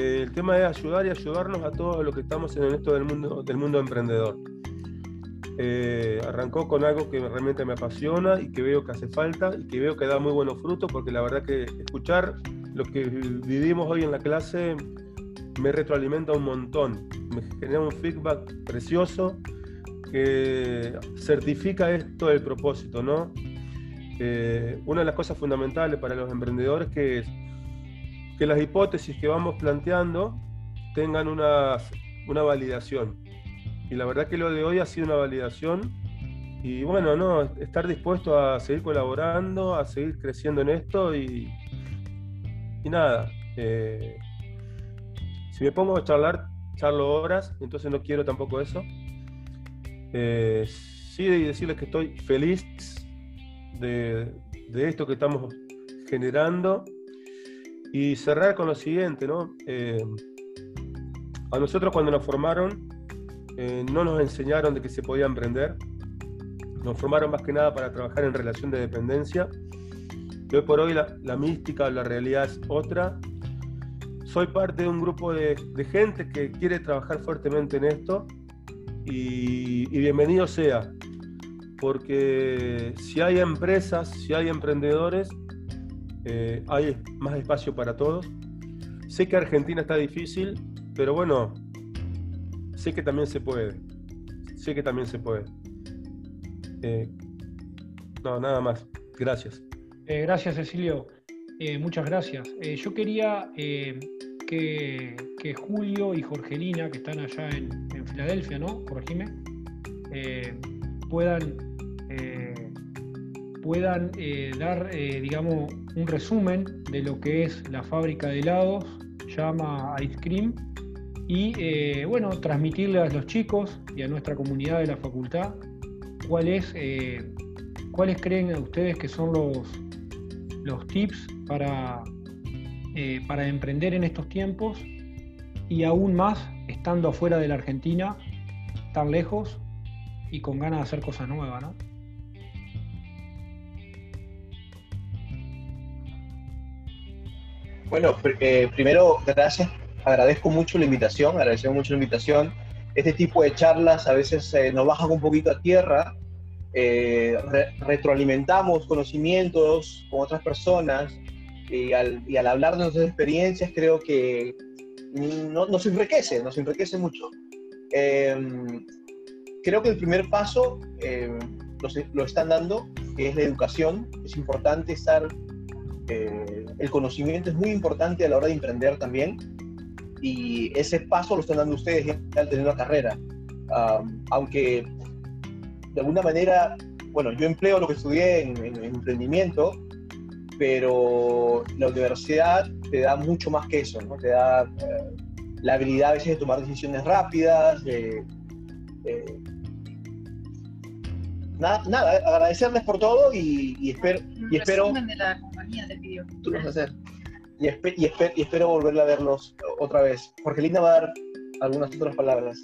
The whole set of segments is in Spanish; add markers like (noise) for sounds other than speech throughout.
Eh, el tema es ayudar y ayudarnos a todos los que estamos en esto del mundo, del mundo emprendedor. Eh, arrancó con algo que realmente me apasiona y que veo que hace falta y que veo que da muy buenos frutos porque la verdad que escuchar lo que vivimos hoy en la clase me retroalimenta un montón, me genera un feedback precioso que certifica esto del propósito, ¿no? Eh, una de las cosas fundamentales para los emprendedores que es que las hipótesis que vamos planteando tengan una, una validación. Y la verdad que lo de hoy ha sido una validación y bueno, no, estar dispuesto a seguir colaborando, a seguir creciendo en esto y, y nada. Eh, si me pongo a charlar, charlo horas, entonces no quiero tampoco eso. Eh, sí, decirles que estoy feliz de, esto que estamos generando y cerrar con lo siguiente, ¿no? Eh, a nosotros cuando nos formaron eh, no nos enseñaron de que se podía emprender, nos formaron más que nada para trabajar en relación de dependencia. hoy por hoy la, mística, la realidad es otra. Soy parte de un grupo de, gente que quiere trabajar fuertemente en esto y bienvenido sea porque si hay empresas, si hay emprendedores, eh, hay más espacio para todos. Sé que Argentina está difícil, pero bueno, sé que también se puede. Sé que también se puede. Eh, no, nada más. Gracias. Eh, gracias, Cecilio. muchas gracias. yo quería que, Julio y Jorgelina, que están allá en, en Filadelfia, ¿no? Corregime, puedan puedan dar, digamos, un resumen de lo que es la fábrica de helados, llama Ice Cream, y eh, bueno, transmitirle a los chicos y a nuestra comunidad de la facultad cuáles, cuáles creen ustedes que son los, los tips para, para emprender en estos tiempos y aún más estando afuera de la Argentina, tan lejos y con ganas de hacer cosas nuevas, ¿no? Bueno, eh, primero, gracias. Agradezco mucho la invitación, agradecemos mucho la invitación. Este tipo de charlas a veces eh, nos bajan un poquito a tierra, eh, retroalimentamos conocimientos con otras personas y al, hablar de nuestras experiencias creo que no, nos enriquece, nos enriquece mucho. Em, creo que el primer paso lo, lo, están dando, que es la educación. Es importante estar eh, el conocimiento es muy importante a la hora de emprender también y ese paso lo están dando ustedes al tener una carrera. aunque de alguna manera, bueno, yo empleo lo que estudié en, emprendimiento, pero la universidad te da mucho más que eso, ¿no? Te da eh, la habilidad a veces de tomar decisiones rápidas, de, nada, nada, agradecerles por todo y, espero... y espero de la compañía del video. Tú lo vas a hacer. Y, y, espero volver a verlos otra vez. Jorgelina va a dar algunas otras palabras.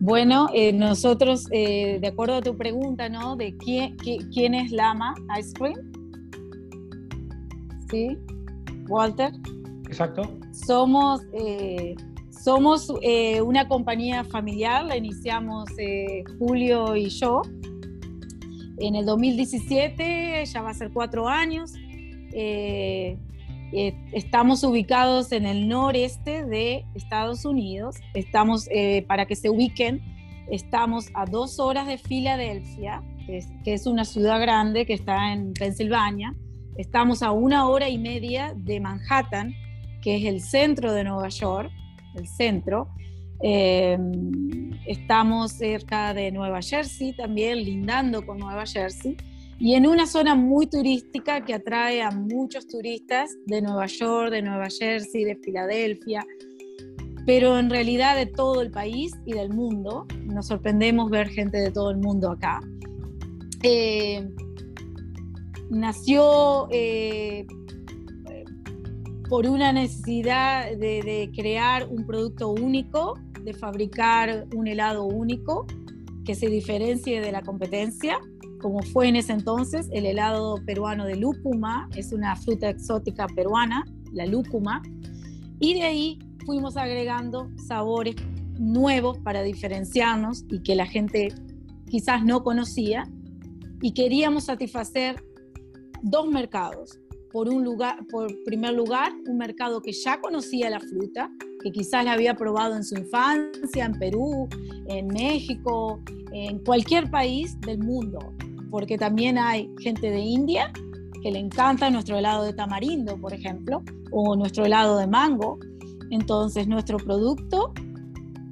Bueno, eh, nosotros, eh, de acuerdo a tu pregunta, ¿no? De quién, quién es Lama Ice Cream. ¿Sí? Walter. Exacto. Somos, eh, somos eh, una compañía familiar, la iniciamos eh, Julio y yo en el 2017, ya va a ser cuatro años. estamos ubicados en el noreste de Estados Unidos. Estamos, para que se ubiquen, estamos a dos horas de Filadelfia, que es una ciudad grande que está en Pensilvania. Estamos a una hora y media de Manhattan, que es el centro de Nueva York, el centro. Eh, estamos cerca de Nueva Jersey también, lindando con Nueva Jersey, y en una zona muy turística que atrae a muchos turistas de Nueva York, de Nueva Jersey, de Filadelfia, pero en realidad de todo el país y del mundo. Nos sorprendemos ver gente de todo el mundo acá. Eh, nació eh, por una necesidad de, crear un producto único, de fabricar un helado único. que se diferencie de la competencia, como fue en ese entonces el helado peruano de lúcuma, es una fruta exótica peruana, la lúcuma, y de ahí fuimos agregando sabores nuevos para diferenciarnos y que la gente quizás no conocía y queríamos satisfacer dos mercados. Por un lugar, por primer lugar, un mercado que ya conocía la fruta, que quizás la había probado en su infancia, en Perú, en México, en cualquier país del mundo, porque también hay gente de India que le encanta nuestro helado de tamarindo, por ejemplo, o nuestro helado de mango. Entonces, nuestro producto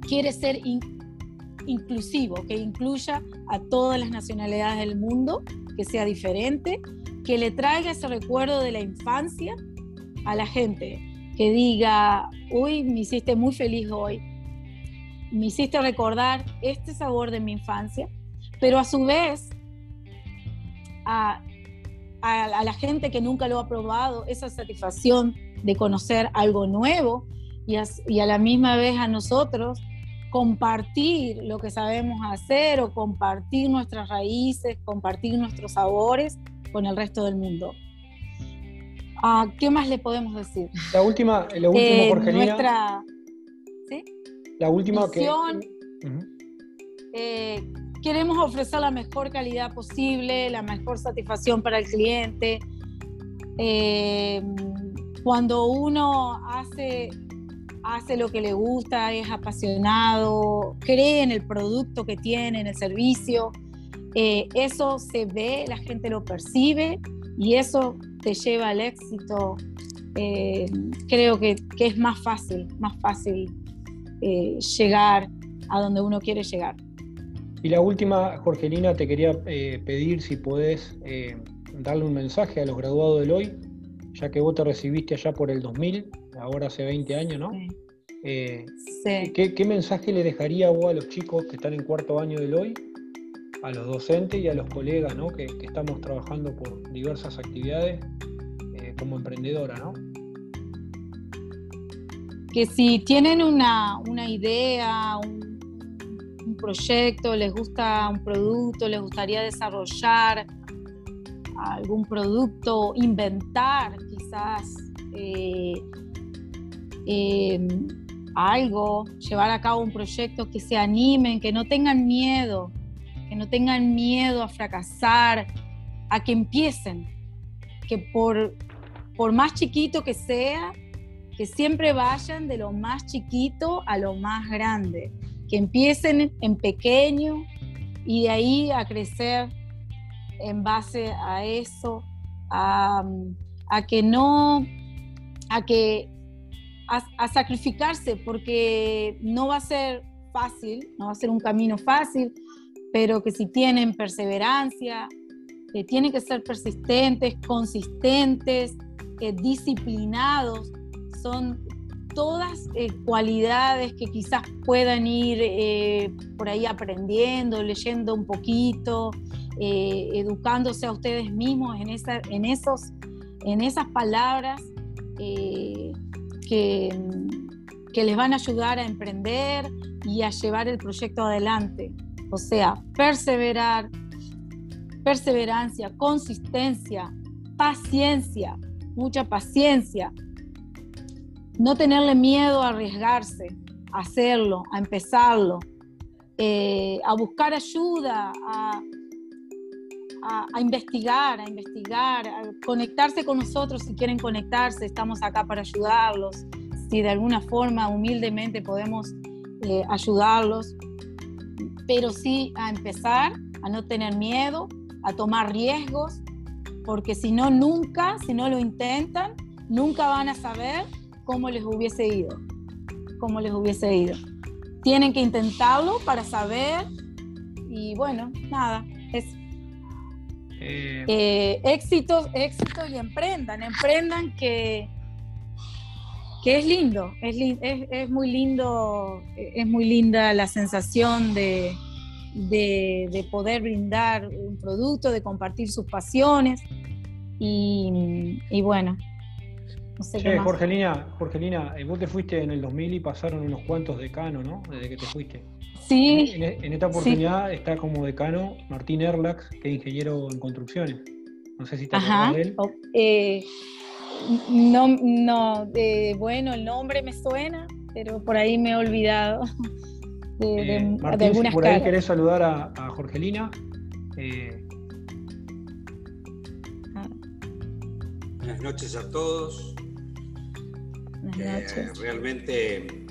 quiere ser inclusivo, que incluya a todas las nacionalidades del mundo, que sea diferente, que le traiga ese recuerdo de la infancia a la gente, que diga, uy, me hiciste muy feliz hoy, me hiciste recordar este sabor de mi infancia, pero a su vez a, la gente que nunca lo ha probado, esa satisfacción de conocer algo nuevo y a la misma vez a nosotros compartir lo que sabemos hacer o compartir nuestras raíces, compartir nuestros sabores con el resto del mundo. Ah, ¿Qué más le podemos decir? La última, la última, eh, Nuestra, ¿sí? La última que... Eh, queremos ofrecer la mejor calidad posible, la mejor satisfacción para el cliente. Eh, cuando uno hace hace lo que le gusta, es apasionado, cree en el producto que tiene, en el servicio. Eh, eso se ve, la gente lo percibe y eso te lleva al éxito. Eh, creo que, es más fácil, más fácil eh, llegar a donde uno quiere llegar. Y la última, Jorgelina, te quería pedir si podés darle un mensaje a los graduados del hoy, ya que vos te recibiste allá por el 2000 ahora hace 20 años, ¿no? Eh, ¿qué, mensaje le dejaría vos a los chicos que están en cuarto año del hoy, a los docentes y a los colegas, ¿no? que, estamos trabajando por diversas actividades eh, como emprendedora, ¿no? Que si tienen una, idea, un, un proyecto, les gusta un producto, les gustaría desarrollar algún producto, inventar quizás eh, eh, algo, llevar a cabo un proyecto, que se animen, que no tengan miedo, que no tengan miedo a fracasar, a que empiecen, que por, por más chiquito que sea, que siempre vayan de lo más chiquito a lo más grande, que empiecen en pequeño y de ahí a crecer en base a eso, a, a que no, a que a, sacrificarse porque no va a ser fácil, no va a ser un camino fácil, pero que si tienen perseverancia, que tienen que ser persistentes, consistentes, eh, disciplinados, son todas eh, cualidades que quizás puedan ir eh, por ahí aprendiendo, leyendo un poquito, educándose a ustedes mismos en, esa, en, esos, en esas palabras que, que les van a ayudar a emprender y a llevar el proyecto adelante. O sea, perseverar, perseverancia, consistencia, paciencia, mucha paciencia. No tenerle miedo a arriesgarse, a hacerlo, a empezarlo, eh, a buscar ayuda, a, investigar, a investigar, a conectarse con nosotros si quieren conectarse, estamos acá para ayudarlos, si de alguna forma humildemente podemos eh, ayudarlos, pero sí a empezar, a no tener miedo, a tomar riesgos, porque si no, nunca, si no lo intentan, nunca van a saber cómo les hubiese ido, cómo les hubiese ido. Tienen que intentarlo para saber y bueno, nada, es eh, eh, éxitos, éxitos y emprendan, emprendan que, que es lindo, es, es, muy lindo, es muy linda la sensación de, de, poder brindar un producto, de compartir sus pasiones y, bueno, No sé qué Jorgelina, Jorgelina, eh, vos te fuiste en el 2000 y pasaron unos cuantos decanos, ¿no? Desde que te fuiste. Sí. En, esta oportunidad está como decano Martín Erlax, que es ingeniero en construcciones. No sé si te acuerdas de él. Eh, no, no, bueno, el nombre me suena, pero por ahí me he olvidado (laughs) de, eh, Martín, si por ahí querés saludar a, Jorgelina. Buenas noches a todos. Eh, realmente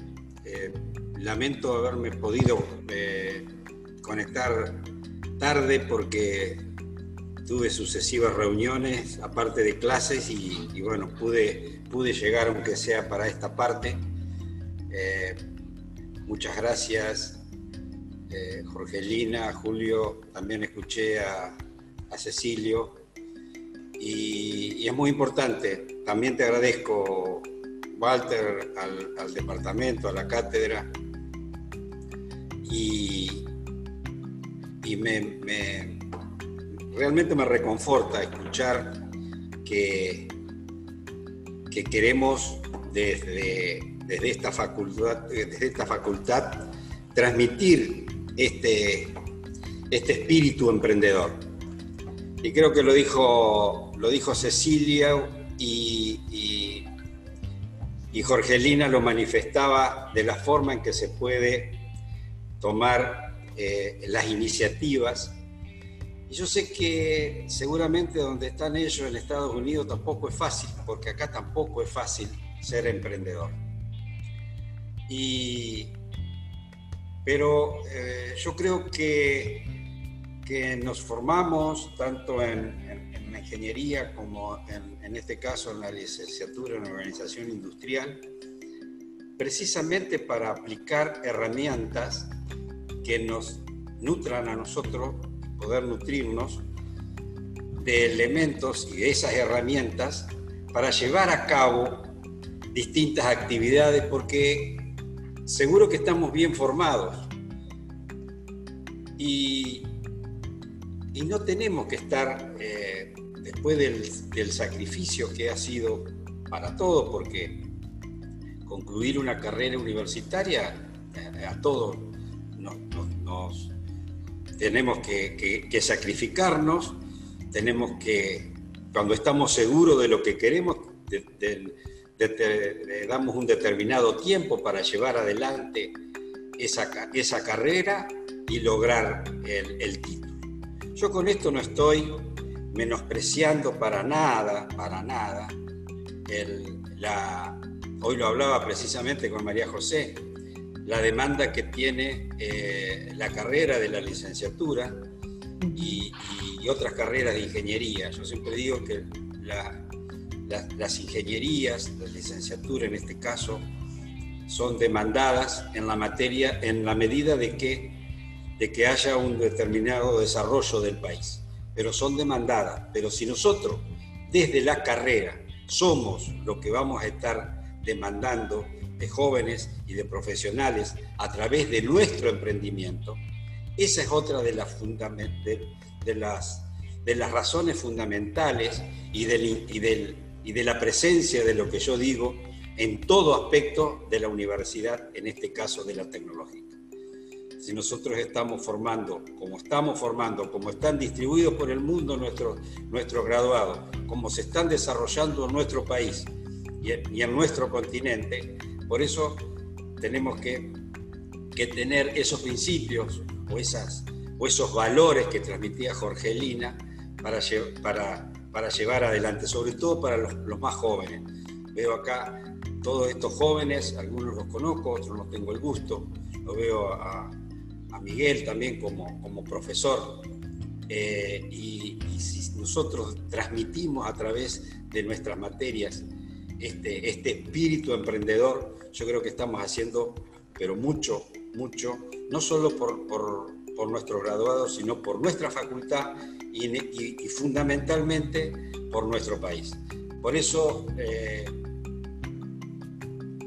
eh, lamento haberme podido eh, conectar tarde porque tuve sucesivas reuniones, aparte de clases, y, bueno, pude, pude llegar aunque sea para esta parte. muchas gracias, Jorgelina, Julio, también escuché a, a Cecilio, y, es muy importante. También te agradezco, Walter, al, departamento, a la cátedra, y, y me, realmente me reconforta escuchar que, que queremos desde, desde, esta facultad, desde esta facultad transmitir este, este espíritu emprendedor. Y creo que lo dijo lo dijo Cecilia y, y, Jorgelina lo manifestaba de la forma en que se puede tomar eh, las iniciativas. Y yo sé que seguramente donde están ellos en Estados Unidos tampoco es fácil, porque acá tampoco es fácil ser emprendedor. Y, pero eh, yo creo que, que nos formamos tanto en, ingeniería como en, este caso en la licenciatura en organización industrial, precisamente para aplicar herramientas que nos nutran a nosotros, poder nutrirnos de elementos y de esas herramientas para llevar a cabo distintas actividades porque seguro que estamos bien formados. Y, y no tenemos que estar eh, después del, sacrificio que ha sido para todos, porque concluir una carrera universitaria eh, a todos nos, tenemos que, sacrificarnos, tenemos que, cuando estamos seguros de lo que queremos, le damos un determinado tiempo para llevar adelante esa, esa carrera y lograr el, el título. Yo con esto no estoy menospreciando para nada, para nada, la, hoy lo hablaba precisamente con María José, la demanda que tiene eh, la carrera de la licenciatura y, otras carreras de ingeniería. Yo siempre digo que las ingenierías, la licenciatura en este caso, son demandadas en la materia en la medida de que, de que haya un determinado desarrollo del país pero son demandadas. Pero si nosotros desde la carrera somos lo que vamos a estar demandando de jóvenes y de profesionales a través de nuestro emprendimiento, esa es otra de las, razones fundamentales y de la presencia de lo que yo digo en todo aspecto de la universidad, en este caso de la tecnología si nosotros estamos formando, como estamos formando, como están distribuidos por el mundo nuestros, nuestros graduados, como se están desarrollando en nuestro país y en, nuestro continente, por eso tenemos que, que tener esos principios o, esas, o esos valores que transmitía Jorgelina para, para, para llevar adelante, sobre todo para los, los más jóvenes. Veo acá todos estos jóvenes, algunos los conozco, otros no tengo el gusto, lo veo a, a Miguel también como, como profesor. Eh, y, si nosotros transmitimos a través de nuestras materias este, este espíritu emprendedor, yo creo que estamos haciendo, pero mucho, mucho, no solo por, por, por nuestros graduados, sino por nuestra facultad y, y, fundamentalmente por nuestro país. Por eso eh,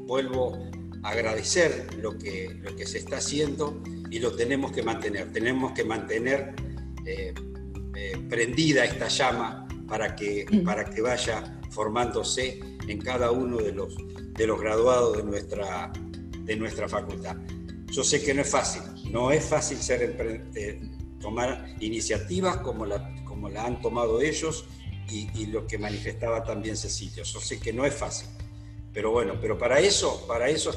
vuelvo a agradecer lo que, lo que se está haciendo y lo tenemos que mantener. Tenemos que mantener eh, eh, prendida esta llama para que, mm. para que vaya formándose en cada uno de los, de los graduados de nuestra, de nuestra facultad. Yo sé que no es fácil, no es fácil ser, eh, tomar iniciativas como la, como la han tomado ellos y, y, lo que manifestaba también Cecilio. Yo sé que no es fácil, pero bueno, pero para eso, para eso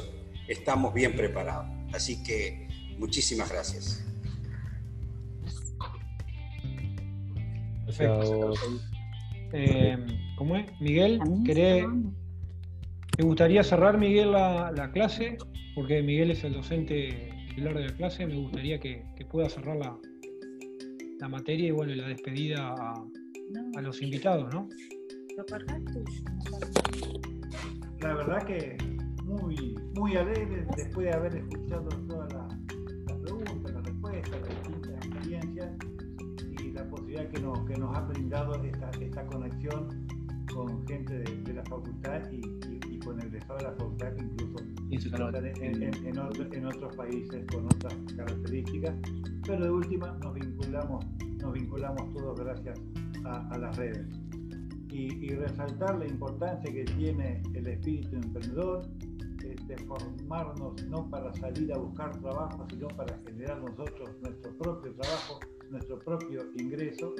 estamos bien preparados. Así que muchísimas gracias. Eh, ¿Cómo es? Miguel, ¿querés, ¿te gustaría cerrar, Miguel, la, clase? Porque Miguel es el docente titular de la clase. Me gustaría que, pueda cerrar la, la, materia y bueno, la despedida a, a los invitados, ¿no? La verdad que muy, muy alegre después de haber escuchado todas las, preguntas, las respuestas, las distintas experiencias y la posibilidad que nos, que nos ha brindado esta, esta conexión con gente de, la facultad y, con el estado de la facultad que incluso en, en, en, otros países con otras características, pero de última nos vinculamos, nos vinculamos todos gracias a, a las redes. Y, y, resaltar la importancia que tiene el espíritu emprendedor, de formarnos no para salir a buscar trabajo, sino para generar nosotros nuestro propio trabajo, nuestro propio ingreso.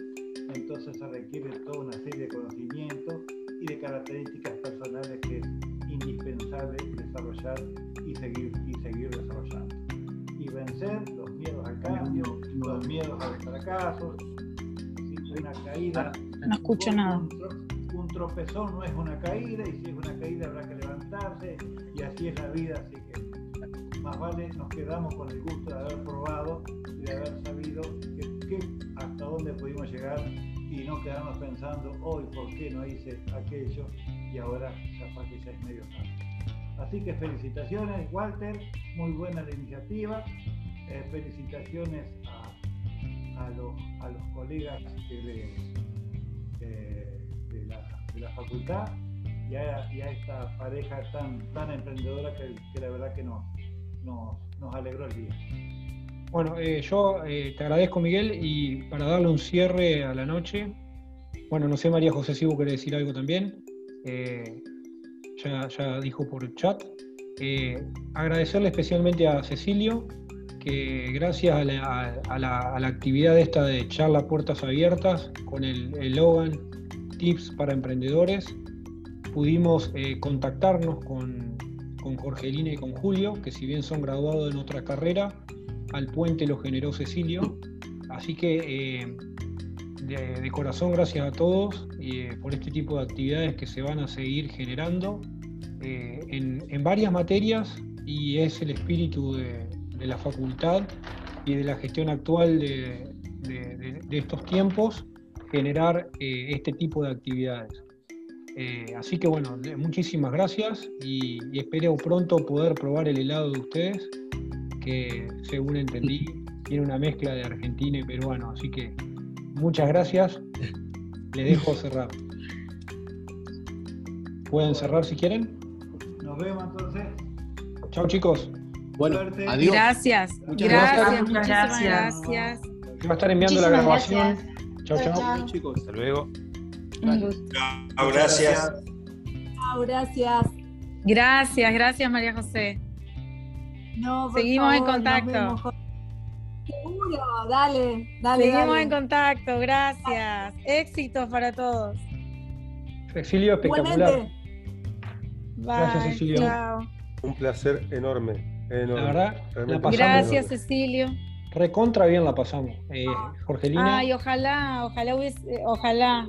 Entonces se requiere toda una serie de conocimientos y de características personales que es indispensable desarrollar y seguir, y seguir desarrollando. Y vencer los miedos al cambio, los miedos a los fracasos, una caída. No escucho nada un tropezón no es una caída y si es una caída habrá que levantarse y así es la vida, así que más vale nos quedamos con el gusto de haber probado no quedarnos pensando hoy por qué no hice aquello y ahora capaz que ya es medio tarde. Así que felicitaciones Walter, muy buena la iniciativa, eh, felicitaciones a, los, a, los, colegas que les... Eh, de la facultad y a, esta pareja tan, tan emprendedora que, la verdad que nos, nos, alegró el día. Bueno, eh, yo eh, te agradezco Miguel y para darle un cierre a la noche, bueno, no sé María José si vos querés decir algo también, eh, ya, dijo por el chat, agradecerle especialmente a Cecilio, que gracias a la, actividad esta de charla puertas abiertas con el, el Logan tips para emprendedores, pudimos eh, contactarnos con, con Jorgelina y con Julio, que si bien son graduados en otra carrera, al puente lo generó Cecilio. Así que eh, de, corazón gracias a todos eh, por este tipo de actividades que se van a seguir generando en, varias materias y es el espíritu de, la facultad y de la gestión actual de, de estos tiempos generar eh, este tipo de actividades. Eh, así que bueno, muchísimas gracias y, espero pronto poder probar el helado de ustedes, que según entendí tiene una mezcla de argentino y peruano. Así que muchas gracias. Les dejo cerrar. Pueden cerrar si quieren. Nos vemos entonces. Chao chicos. Bueno, adiós. Gracias. gracias, muchas gracias. Va a estar enviando la grabación. Chao, chao. chicos. Hasta luego. Chao, gracias. Chao, gracias. Gracias, gracias María José. No, Seguimos en contacto. Seguro, dale, dale. Seguimos en contacto, gracias. Éxitos para todos. Cecilio, espectacular. Gracias, Cecilio. Chao. Un placer enorme. enorme. La verdad, la Gracias, Cecilio. Recontra bien la pasamos. Eh, Jorgelina. Ay, ojalá, ojalá hubiese, ojalá.